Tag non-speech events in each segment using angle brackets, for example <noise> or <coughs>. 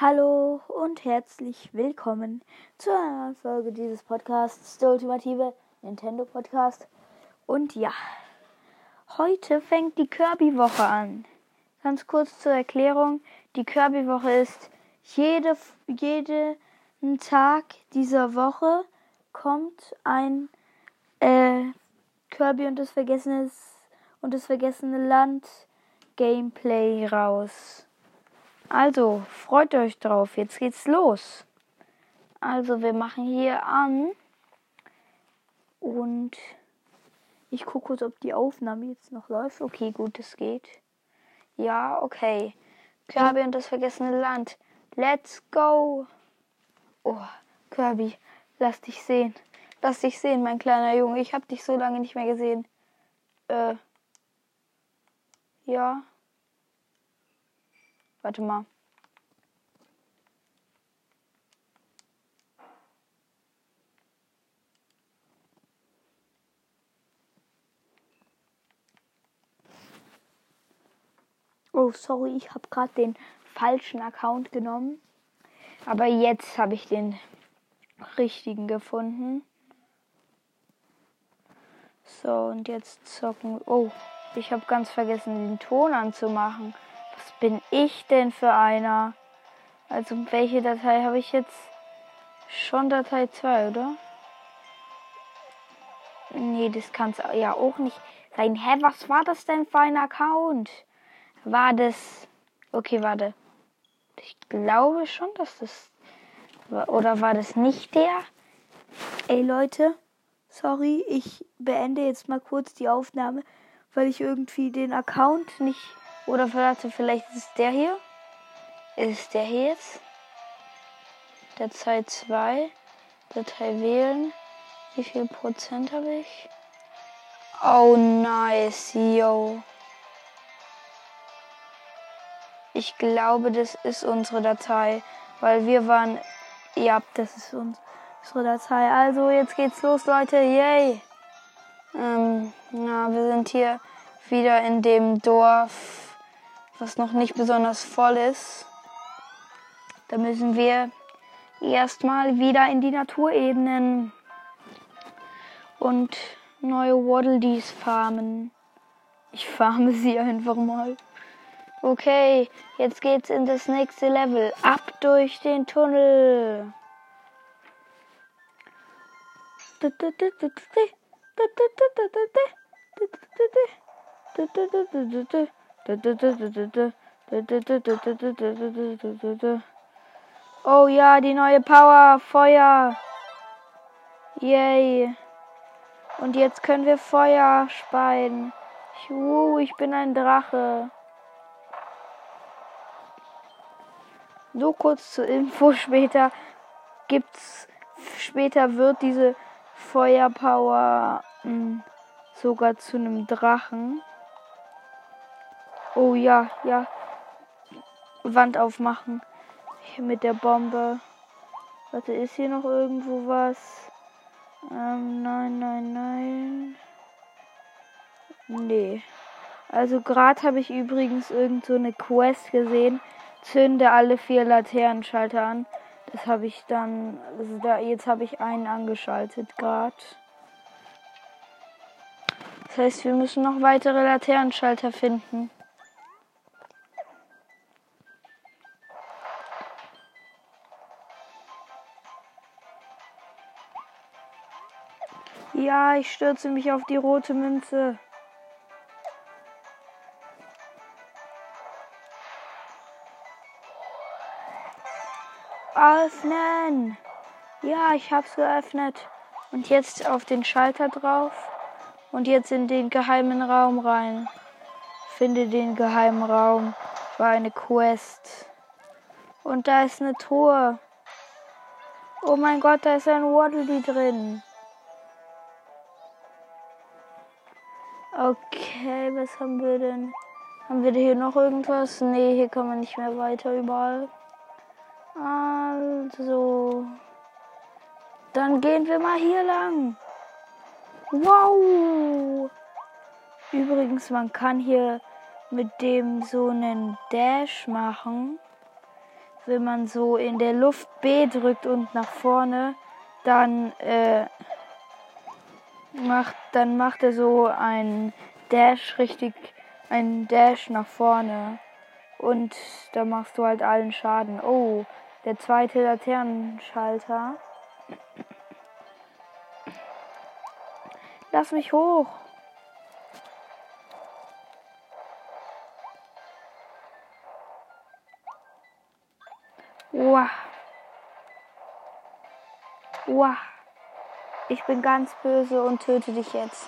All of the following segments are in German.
Hallo und herzlich willkommen zu einer Folge dieses Podcasts, der ultimative Nintendo Podcast. Und ja, heute fängt die Kirby-Woche an. Ganz kurz zur Erklärung: Die Kirby-Woche ist jede, jeden Tag dieser Woche kommt ein äh, Kirby und das vergessene und das vergessene Land Gameplay raus. Also, freut euch drauf. Jetzt geht's los. Also, wir machen hier an. Und ich gucke kurz, ob die Aufnahme jetzt noch läuft. Okay, gut, es geht. Ja, okay. Kirby und das vergessene Land. Let's go. Oh, Kirby, lass dich sehen. Lass dich sehen, mein kleiner Junge. Ich hab dich so lange nicht mehr gesehen. Äh. Ja. Warte mal. Oh, sorry, ich habe gerade den falschen Account genommen. Aber jetzt habe ich den richtigen gefunden. So, und jetzt zocken. Oh, ich habe ganz vergessen, den Ton anzumachen. Bin ich denn für einer? Also welche Datei habe ich jetzt? Schon Datei 2, oder? Nee, das kann es ja auch nicht sein. Hä, was war das denn für ein Account? War das... Okay, warte. Ich glaube schon, dass das... Oder war das nicht der? Ey Leute, sorry, ich beende jetzt mal kurz die Aufnahme, weil ich irgendwie den Account nicht oder vielleicht ist der hier. Ist der hier jetzt? Datei 2. Datei wählen. Wie viel Prozent habe ich? Oh, nice, yo. Ich glaube, das ist unsere Datei, weil wir waren. Ja, das ist unsere Datei. Also, jetzt geht's los, Leute. Yay. Ähm, na, wir sind hier wieder in dem Dorf was noch nicht besonders voll ist. Da müssen wir erstmal wieder in die Naturebenen und neue Waddle farmen. Ich farme sie einfach mal. Okay, jetzt geht's in das nächste Level. Ab durch den Tunnel. Oh ja, die neue Power, Feuer. Yay. Und jetzt können wir Feuer speien. Uh, ich bin ein Drache. So kurz zur Info <laughs> später gibt's später wird diese Feuerpower hm, sogar zu einem Drachen. Oh ja, ja. Wand aufmachen. Hier mit der Bombe. Warte, ist hier noch irgendwo was? Ähm, nein, nein, nein. Nee. Also gerade habe ich übrigens irgend so eine Quest gesehen. Zünde alle vier Laternenschalter an. Das habe ich dann. Also da, jetzt habe ich einen angeschaltet gerade. Das heißt, wir müssen noch weitere Laternenschalter finden. Ja, ich stürze mich auf die rote Münze. Öffnen! Ja, ich hab's geöffnet. Und jetzt auf den Schalter drauf. Und jetzt in den geheimen Raum rein. Finde den geheimen Raum. War eine Quest. Und da ist eine Truhe. Oh mein Gott, da ist ein Waddle drin. Okay, was haben wir denn? Haben wir hier noch irgendwas? Nee, hier kann man nicht mehr weiter überall. Also. Dann gehen wir mal hier lang. Wow! Übrigens, man kann hier mit dem so einen Dash machen. wenn man so in der Luft B drückt und nach vorne, dann äh, macht, dann macht er so ein Dash richtig, ein Dash nach vorne. Und da machst du halt allen Schaden. Oh, der zweite Laternenschalter. Lass mich hoch. Wow. Wow. Ich bin ganz böse und töte dich jetzt.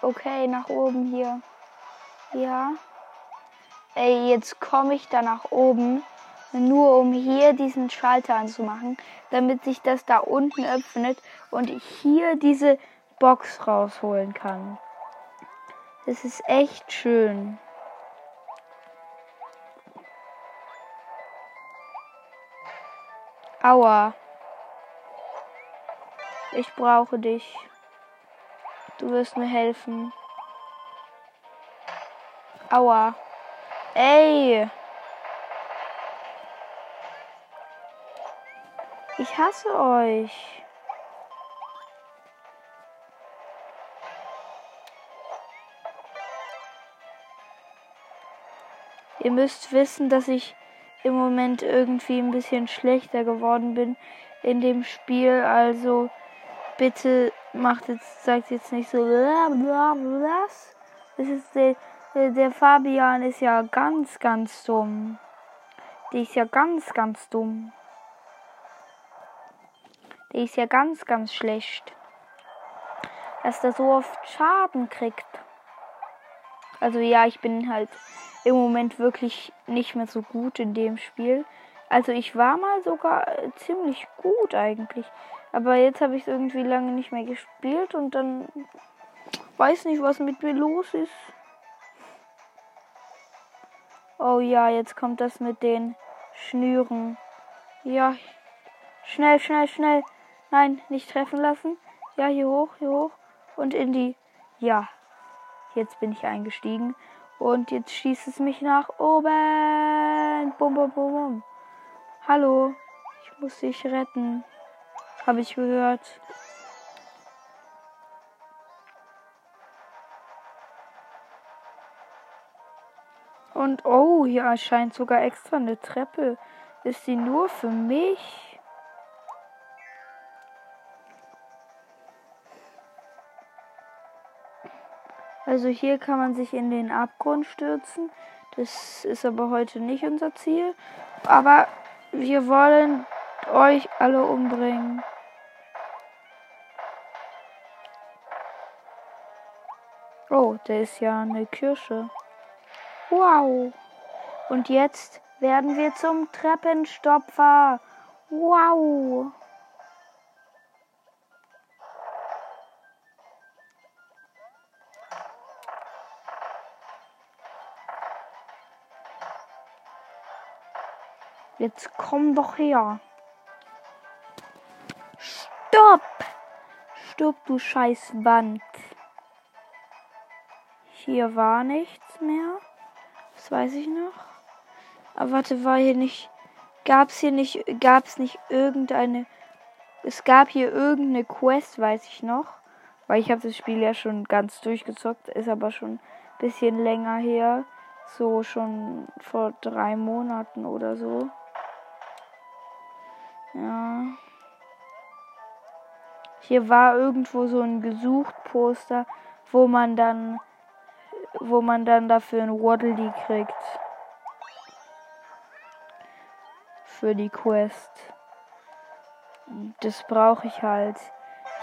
Okay, nach oben hier. Ja. Ey, jetzt komme ich da nach oben, nur um hier diesen Schalter anzumachen, damit sich das da unten öffnet und ich hier diese Box rausholen kann. Das ist echt schön. Aua. Ich brauche dich. Du wirst mir helfen. Aua. Ey. Ich hasse euch. Ihr müsst wissen, dass ich im Moment irgendwie ein bisschen schlechter geworden bin in dem Spiel. Also bitte macht jetzt, sagt jetzt nicht so bla. Das ist der, der Fabian ist ja ganz, ganz dumm. Die ist ja ganz, ganz dumm. Die ist ja ganz, ganz schlecht. Dass der so oft Schaden kriegt. Also ja, ich bin halt im Moment wirklich nicht mehr so gut in dem Spiel. Also ich war mal sogar ziemlich gut eigentlich. Aber jetzt habe ich es irgendwie lange nicht mehr gespielt und dann weiß nicht, was mit mir los ist. Oh ja, jetzt kommt das mit den Schnüren. Ja, schnell, schnell, schnell. Nein, nicht treffen lassen. Ja, hier hoch, hier hoch. Und in die. Ja, jetzt bin ich eingestiegen. Und jetzt schießt es mich nach oben. Bum, bum, bum, bum. Hallo, ich muss dich retten. Habe ich gehört. Und oh, hier erscheint sogar extra eine Treppe. Ist die nur für mich? Also hier kann man sich in den Abgrund stürzen. Das ist aber heute nicht unser Ziel. Aber wir wollen euch alle umbringen. Oh, da ist ja eine Kirsche. Wow. Und jetzt werden wir zum Treppenstopfer. Wow. Jetzt komm doch her. Stopp! Stopp, du scheiß Wand. Hier war nichts mehr. Das weiß ich noch. Aber warte, war hier nicht. Gab's hier nicht. Gab's nicht irgendeine. Es gab hier irgendeine Quest, weiß ich noch. Weil ich habe das Spiel ja schon ganz durchgezockt. Ist aber schon ein bisschen länger her. So schon vor drei Monaten oder so. Ja. Hier war irgendwo so ein Gesucht-Poster, wo man dann wo man dann dafür ein Waddle kriegt. Für die Quest. Das brauche ich halt.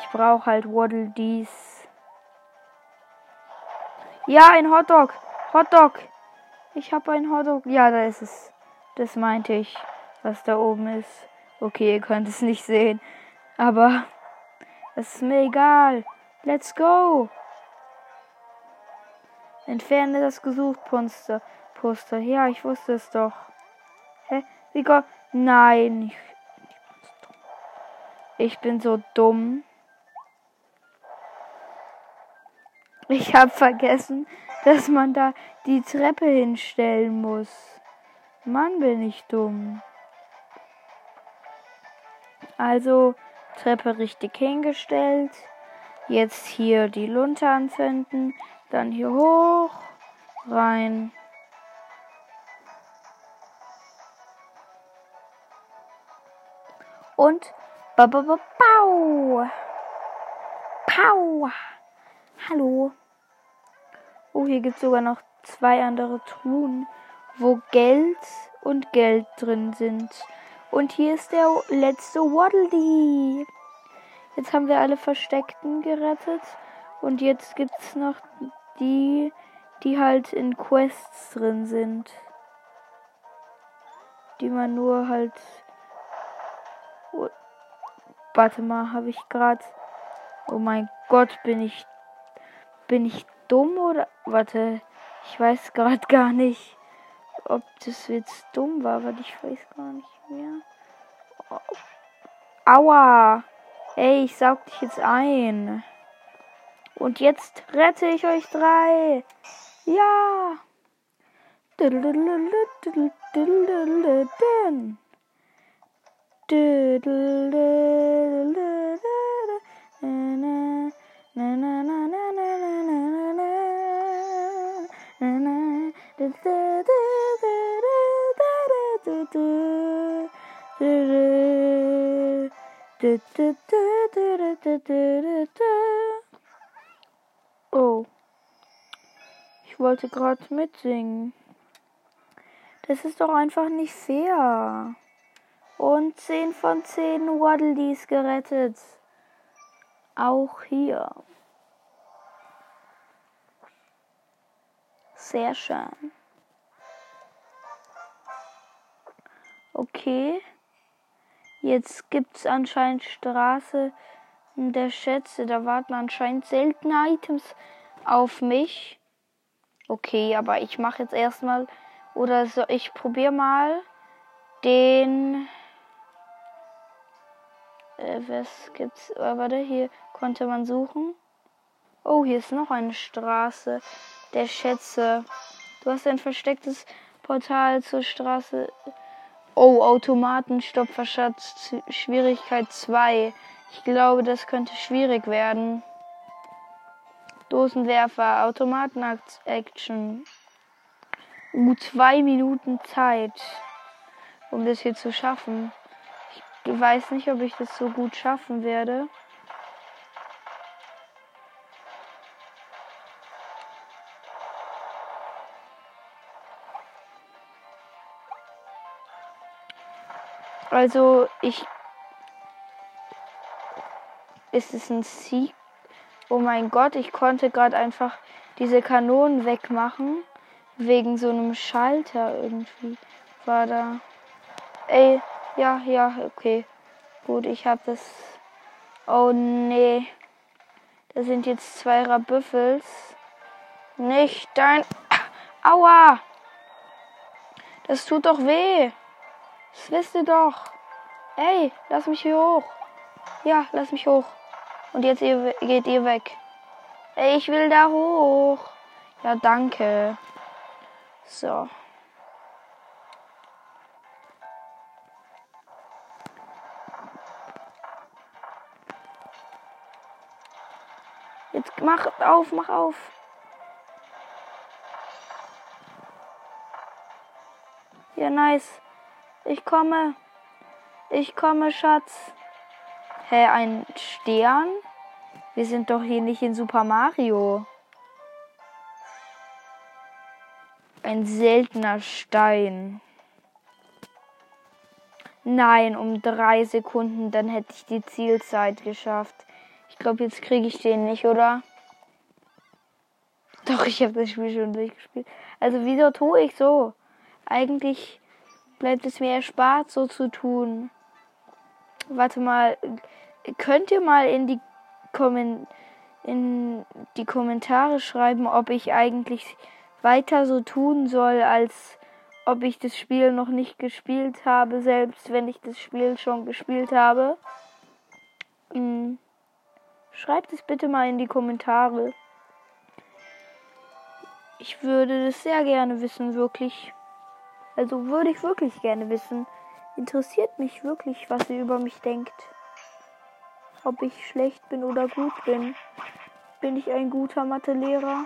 Ich brauche halt Waddle Dees. Ja, ein Hotdog. Hotdog. Ich habe ein Hotdog. Ja, da ist es. Das meinte ich, was da oben ist. Okay, ihr könnt es nicht sehen. Aber es ist mir egal. Let's go. Entferne das Gesucht-Poster. Poster. Ja, ich wusste es doch. Hä? Wie Gott? Nein. Ich, bin so dumm. Ich habe vergessen, dass man da die Treppe hinstellen muss. Mann, bin ich dumm. Also Treppe richtig hingestellt. Jetzt hier die Lunte anzünden. Dann hier hoch. Rein. Und ba ba ba Pau. Pau. Hallo. Oh, hier gibt es sogar noch zwei andere Truhen, wo Geld und Geld drin sind. Und hier ist der letzte Waddle. Jetzt haben wir alle Versteckten gerettet. Und jetzt gibt es noch die, die halt in Quests drin sind. Die man nur halt. Oh, warte mal, habe ich gerade. Oh mein Gott, bin ich. Bin ich dumm oder. Warte, ich weiß gerade gar nicht, ob das jetzt dumm war, weil ich weiß gar nicht mehr. Oh. Aua! Ey, ich saug dich jetzt ein. Und jetzt rette ich euch drei. Ja. Oh. Ich wollte gerade mitsingen. Das ist doch einfach nicht fair. Und 10 von 10 Waddledees gerettet. Auch hier. Sehr schön. Okay. Jetzt gibt es anscheinend Straße der Schätze. Da warten anscheinend seltene Items auf mich. Okay, aber ich mache jetzt erstmal. Oder so, ich probiere mal den. Äh, was gibt's? Oh, warte, hier konnte man suchen. Oh, hier ist noch eine Straße der Schätze. Du hast ein verstecktes Portal zur Straße Oh, Automatenstopp verschatzt. Schwierigkeit 2. Ich glaube, das könnte schwierig werden. Dosenwerfer, Automaten-Action. Uh, zwei Minuten Zeit, um das hier zu schaffen. Ich weiß nicht, ob ich das so gut schaffen werde. Also ich. Ist es ein Sieg? Oh mein Gott, ich konnte gerade einfach diese Kanonen wegmachen. Wegen so einem Schalter irgendwie. War da. Ey, ja, ja, okay. Gut, ich habe das. Oh nee. Da sind jetzt zwei Rabüffels. Nicht dein. <coughs> Aua! Das tut doch weh. Das wisst ihr doch. Ey, lass mich hier hoch. Ja, lass mich hoch. Und jetzt ihr, geht ihr weg. Ey, ich will da hoch. Ja, danke. So. Jetzt mach auf, mach auf. Ja, nice. Ich komme. Ich komme, Schatz. Hä, ein Stern? Wir sind doch hier nicht in Super Mario. Ein seltener Stein. Nein, um drei Sekunden, dann hätte ich die Zielzeit geschafft. Ich glaube, jetzt kriege ich den nicht, oder? Doch, ich habe das Spiel schon durchgespielt. Also, wieso tue ich so? Eigentlich bleibt es mir erspart, so zu tun. Warte mal, könnt ihr mal in die, Kommen in die Kommentare schreiben, ob ich eigentlich weiter so tun soll, als ob ich das Spiel noch nicht gespielt habe, selbst wenn ich das Spiel schon gespielt habe. Hm. Schreibt es bitte mal in die Kommentare. Ich würde das sehr gerne wissen, wirklich. Also würde ich wirklich gerne wissen. Interessiert mich wirklich, was ihr über mich denkt. Ob ich schlecht bin oder gut bin. Bin ich ein guter Mathelehrer?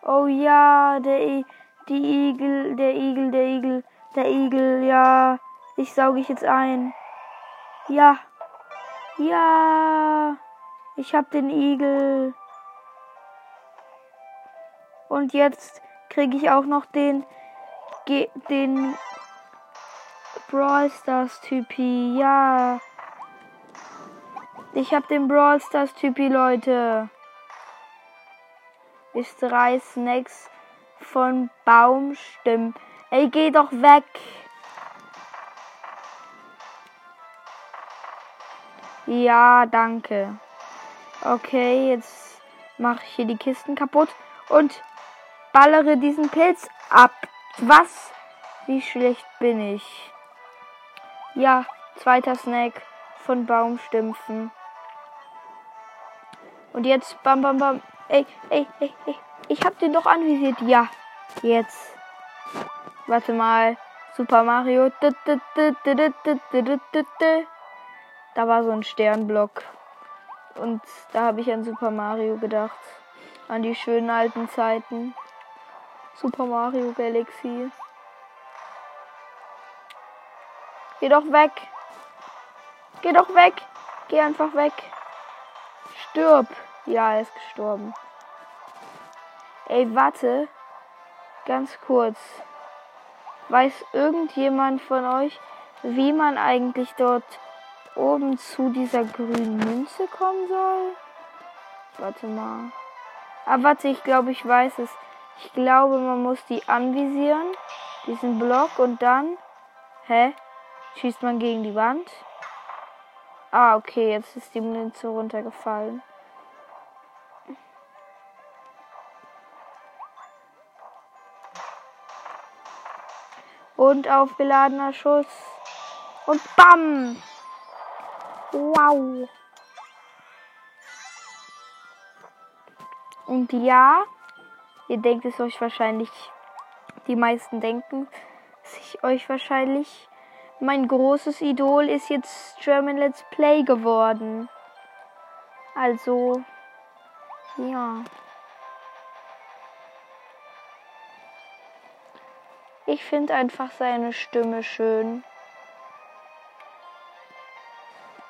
Oh ja, der I die Igel, der Igel, der Igel, der Igel, ja. Ich sauge ich jetzt ein. Ja. Ja. Ich hab den Igel. Und jetzt kriege ich auch noch den den Brawl Stars Typi. Ja. Ich hab den Brawl Stars Typi, Leute. Ich drei Snacks von Baumstimmen. Ey, geh doch weg. Ja, danke. Okay, jetzt mache ich hier die Kisten kaputt und ballere diesen Pilz ab. Was? Wie schlecht bin ich? Ja, zweiter Snack von Baumstümpfen. Und jetzt bam bam bam. Ey, ey, ey, ey. Ich hab den doch anvisiert. Ja, jetzt. Warte mal. Super Mario. Da war so ein Sternblock. Und da habe ich an Super Mario gedacht. An die schönen alten Zeiten. Super Mario Galaxy. Geh doch weg. Geh doch weg. Geh einfach weg. Stirb. Ja, er ist gestorben. Ey, warte. Ganz kurz. Weiß irgendjemand von euch, wie man eigentlich dort oben zu dieser grünen Münze kommen soll? Warte mal. Ah, warte, ich glaube, ich weiß es. Ich glaube, man muss die anvisieren, diesen Block und dann. Hä? Schießt man gegen die Wand? Ah, okay, jetzt ist die Münze runtergefallen. Und aufgeladener Schuss. Und BAM! Wow! Und ja, ihr denkt es euch wahrscheinlich, die meisten denken sich euch wahrscheinlich, mein großes Idol ist jetzt German Let's Play geworden. Also, ja. Ich finde einfach seine Stimme schön.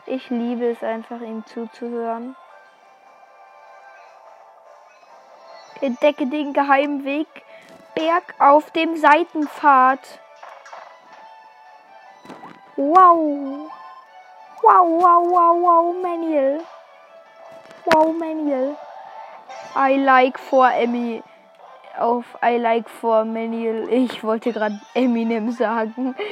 Ich liebe es einfach, ihm zuzuhören. Entdecke den geheimen Weg Berg auf dem Seitenpfad. Wow. Wow, wow, wow, wow, Manuel. Wow, Manuel. I like for Emmy. Auf I like for Manuel. Ich wollte gerade Eminem sagen. <laughs>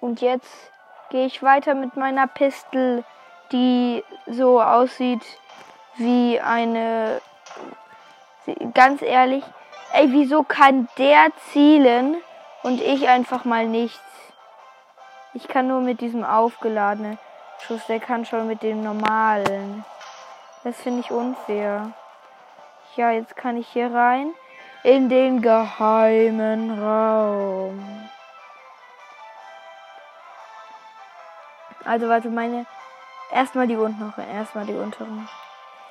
Und jetzt gehe ich weiter mit meiner Pistole, die so aussieht wie eine ganz ehrlich, ey, wieso kann der zielen und ich einfach mal nichts? Ich kann nur mit diesem aufgeladenen Schuss, der kann schon mit dem normalen. Das finde ich unfair. Ja, jetzt kann ich hier rein in den geheimen Raum. Also warte, meine erstmal die unteren, erstmal die unteren.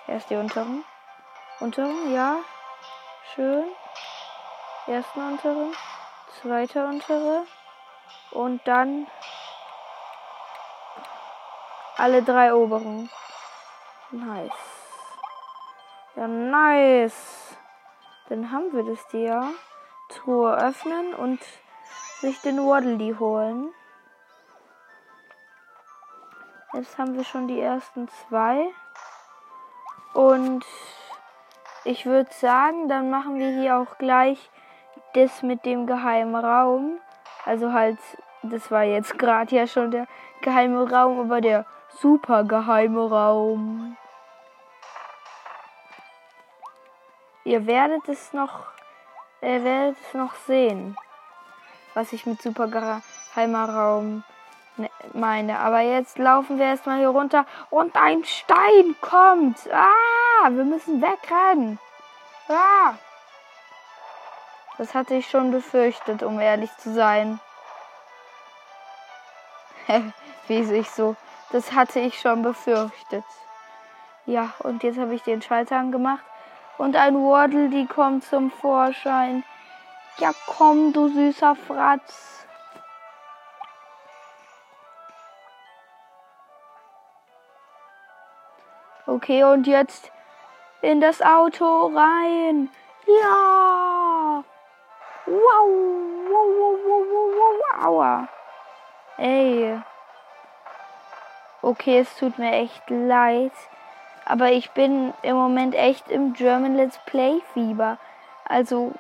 Erst die unteren. Unteren, ja. Schön. Ersten unteren. Zweiter untere. Und dann alle drei oberen. Nice. Ja, nice. Dann haben wir das dir. Truhe öffnen und sich den Waddle holen. Jetzt haben wir schon die ersten zwei. Und ich würde sagen, dann machen wir hier auch gleich das mit dem geheimen Raum. Also halt, das war jetzt <laughs> gerade ja schon der geheime Raum, aber der super geheime Raum. ihr werdet es noch, ihr werdet es noch sehen, was ich mit super geheimer Raum meine. Aber jetzt laufen wir erstmal hier runter und ein Stein kommt. Ah, wir müssen wegrennen. Ah. Das hatte ich schon befürchtet, um ehrlich zu sein. <laughs> Wie sich so. Das hatte ich schon befürchtet. Ja, und jetzt habe ich den Schalter angemacht. Und ein Wordle, die kommt zum Vorschein. Ja, komm, du süßer Fratz. Okay, und jetzt in das Auto rein. Ja. Wow. Wow, wow, wow, wow, wow. Ey. Okay, es tut mir echt leid. Aber ich bin im Moment echt im German Let's Play Fieber. Also,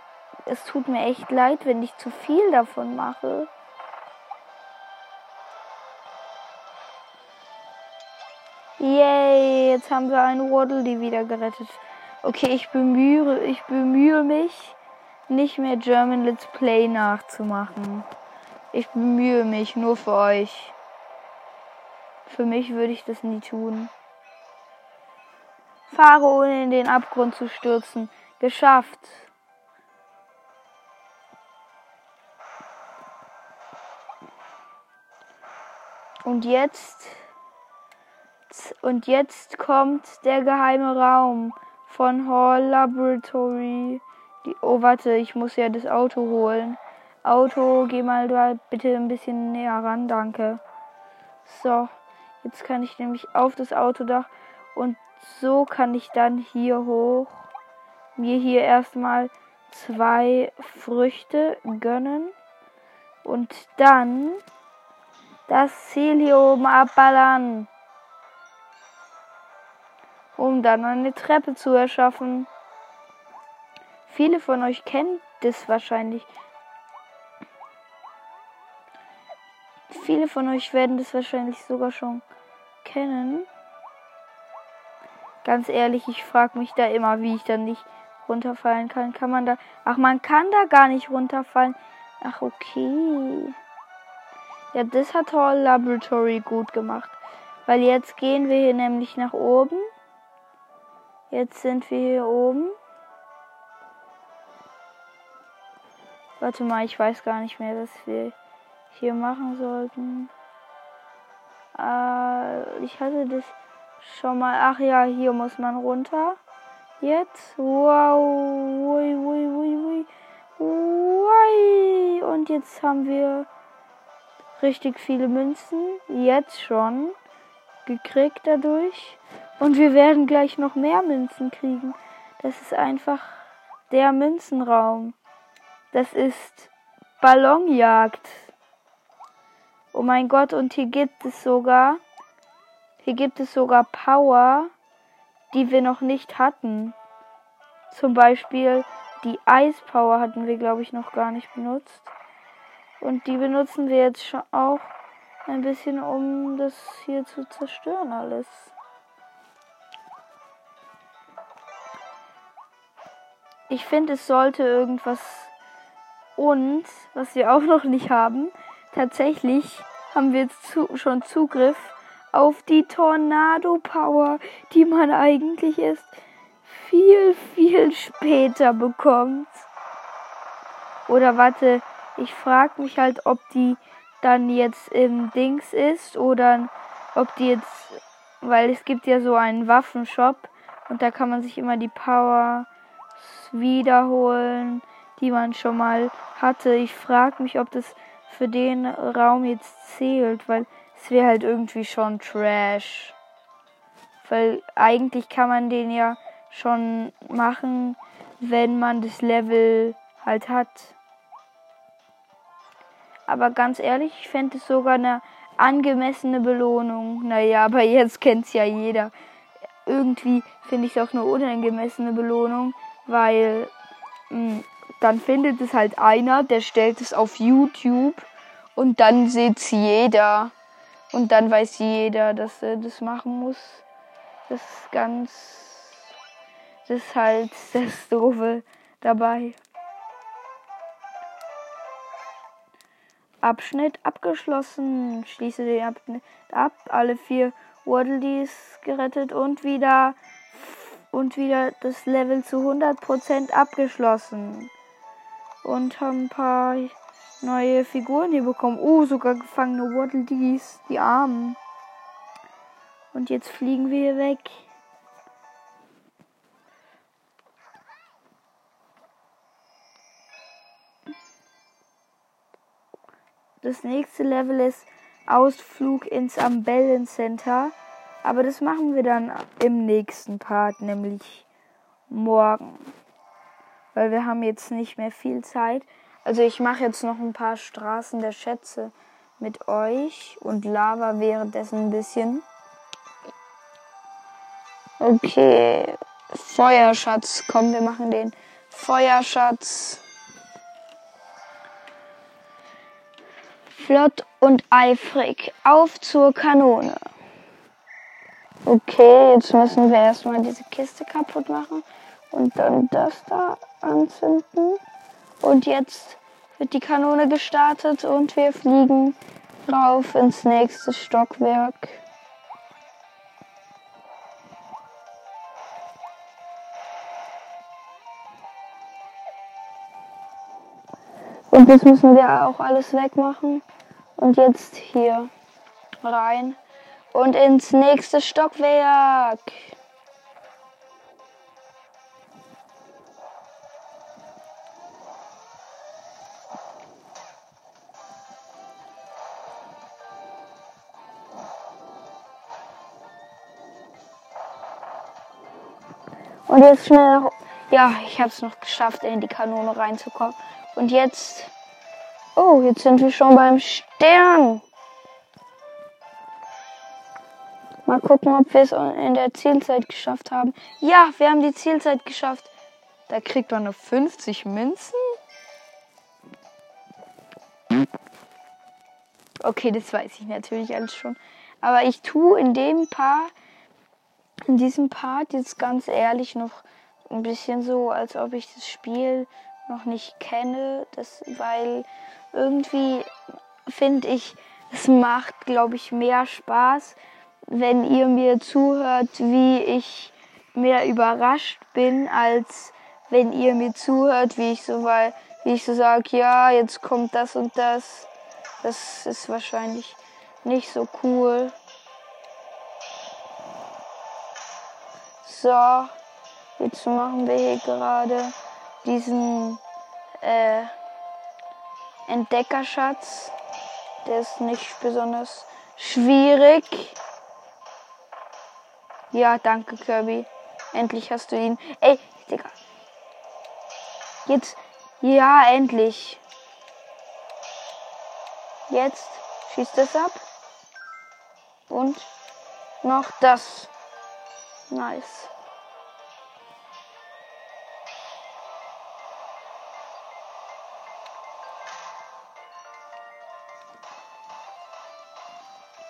es tut mir echt leid, wenn ich zu viel davon mache. Yay, jetzt haben wir einen Waddle die wieder gerettet. Okay, ich bemühe, ich bemühe mich, nicht mehr German Let's Play nachzumachen. Ich bemühe mich nur für euch. Für mich würde ich das nie tun. Fahre ohne in den Abgrund zu stürzen. Geschafft. Und jetzt und jetzt kommt der geheime Raum von Hall Laboratory. Die, oh, warte, ich muss ja das Auto holen. Auto, geh mal da bitte ein bisschen näher ran, danke. So, jetzt kann ich nämlich auf das Autodach und so kann ich dann hier hoch mir hier erstmal zwei Früchte gönnen und dann das oben abballern, um dann eine Treppe zu erschaffen. Viele von euch kennen das wahrscheinlich. Viele von euch werden das wahrscheinlich sogar schon kennen. Ganz ehrlich, ich frage mich da immer, wie ich dann nicht runterfallen kann. Kann man da. Ach, man kann da gar nicht runterfallen. Ach, okay. Ja, das hat Hall Laboratory gut gemacht. Weil jetzt gehen wir hier nämlich nach oben. Jetzt sind wir hier oben. Warte mal, ich weiß gar nicht mehr, was wir hier machen sollten. Äh, ich hatte das Schau mal, ach ja, hier muss man runter. Jetzt. Wow. Ui, ui, ui, ui. Und jetzt haben wir richtig viele Münzen. Jetzt schon. Gekriegt dadurch. Und wir werden gleich noch mehr Münzen kriegen. Das ist einfach der Münzenraum. Das ist Ballonjagd. Oh mein Gott, und hier gibt es sogar hier gibt es sogar Power, die wir noch nicht hatten. Zum Beispiel die Eispower hatten wir, glaube ich, noch gar nicht benutzt. Und die benutzen wir jetzt schon auch ein bisschen, um das hier zu zerstören alles. Ich finde, es sollte irgendwas und, was wir auch noch nicht haben, tatsächlich haben wir jetzt zu, schon Zugriff auf die Tornado Power, die man eigentlich erst viel, viel später bekommt. Oder warte, ich frage mich halt, ob die dann jetzt im Dings ist oder ob die jetzt, weil es gibt ja so einen Waffenshop und da kann man sich immer die Power wiederholen, die man schon mal hatte. Ich frage mich, ob das für den Raum jetzt zählt, weil es wäre halt irgendwie schon Trash. Weil eigentlich kann man den ja schon machen, wenn man das Level halt hat. Aber ganz ehrlich, ich fände es sogar eine angemessene Belohnung. Naja, aber jetzt kennt es ja jeder. Irgendwie finde ich es auch eine unangemessene Belohnung, weil mh, hm, dann findet es halt einer, der stellt es auf YouTube und dann sieht es jeder. Und dann weiß jeder, dass er das machen muss. Das ist ganz, Das ist halt <laughs> das Doofe dabei. Abschnitt abgeschlossen. Schließe den Abschnitt ab. Alle vier Waddledees gerettet und wieder und wieder das Level zu 100% abgeschlossen. Und haben ein paar neue Figuren hier bekommen. Oh, sogar gefangene Waddledees, die Armen. Und jetzt fliegen wir hier weg. Das nächste Level ist Ausflug ins Ambellen Center. Aber das machen wir dann im nächsten Part, nämlich morgen. Weil wir haben jetzt nicht mehr viel Zeit. Also ich mache jetzt noch ein paar Straßen der Schätze mit euch und Lava währenddessen ein bisschen. Okay, Feuerschatz. Komm, wir machen den Feuerschatz. Flott und eifrig. Auf zur Kanone. Okay, jetzt müssen wir erstmal diese Kiste kaputt machen und dann das da anzünden. Und jetzt wird die Kanone gestartet und wir fliegen rauf ins nächste Stockwerk. Und das müssen wir auch alles wegmachen. Und jetzt hier rein und ins nächste Stockwerk. Und jetzt schnell. Ja, ich habe es noch geschafft, in die Kanone reinzukommen. Und jetzt. Oh, jetzt sind wir schon beim Stern. Mal gucken, ob wir es in der Zielzeit geschafft haben. Ja, wir haben die Zielzeit geschafft. Da kriegt man nur 50 Münzen. Okay, das weiß ich natürlich alles schon. Aber ich tue in dem Part, in diesem Part jetzt ganz ehrlich noch ein bisschen so, als ob ich das Spiel noch nicht kenne. Das, weil irgendwie finde ich, es macht, glaube ich, mehr Spaß, wenn ihr mir zuhört, wie ich mehr überrascht bin, als wenn ihr mir zuhört, wie ich so weil, wie ich so sage, ja, jetzt kommt das und das. Das ist wahrscheinlich nicht so cool. So, jetzt machen wir hier gerade diesen äh, Entdeckerschatz. Der ist nicht besonders schwierig. Ja, danke, Kirby. Endlich hast du ihn. Ey, Digga. Jetzt. Ja, endlich. Jetzt schießt es ab. Und noch das. Nice.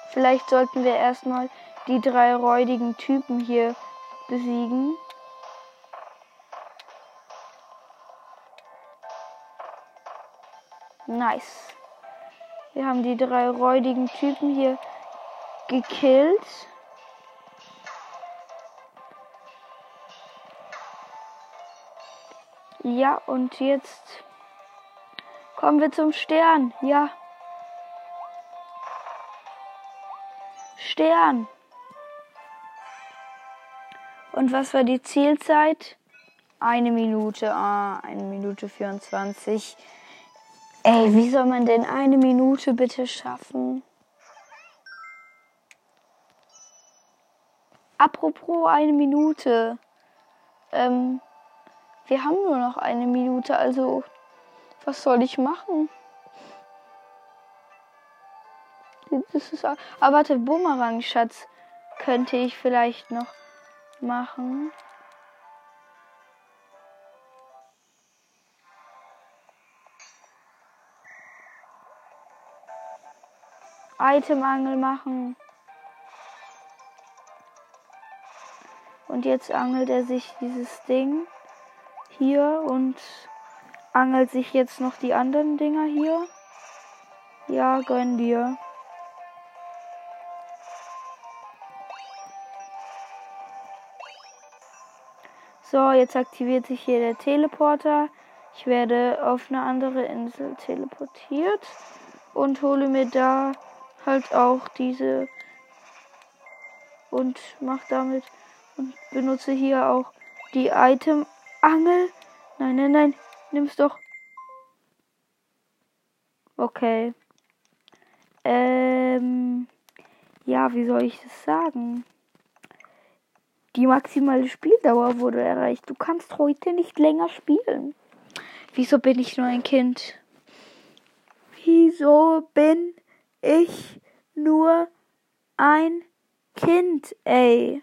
Vielleicht sollten wir erstmal die drei räudigen Typen hier besiegen. Nice. Wir haben die drei räudigen Typen hier gekillt. Ja, und jetzt kommen wir zum Stern. Ja. Stern. Und was war die Zielzeit? Eine Minute, ah, eine Minute 24. Ey, wie soll man denn eine Minute bitte schaffen? Apropos eine Minute. Ähm, wir haben nur noch eine Minute, also was soll ich machen? Das ist, aber warte, Bumerang, Schatz, könnte ich vielleicht noch machen. Itemangel machen. Und jetzt angelt er sich dieses Ding hier und angelt sich jetzt noch die anderen Dinger hier. Ja, gönn dir. So, jetzt aktiviert sich hier der Teleporter. Ich werde auf eine andere Insel teleportiert und hole mir da halt auch diese und mach damit und benutze hier auch die Item Angel. Nein, nein, nein, nimm's doch. Okay. Ähm ja, wie soll ich das sagen? Die maximale Spieldauer wurde erreicht. Du kannst heute nicht länger spielen. Wieso bin ich nur ein Kind? Wieso bin ich nur ein Kind, ey?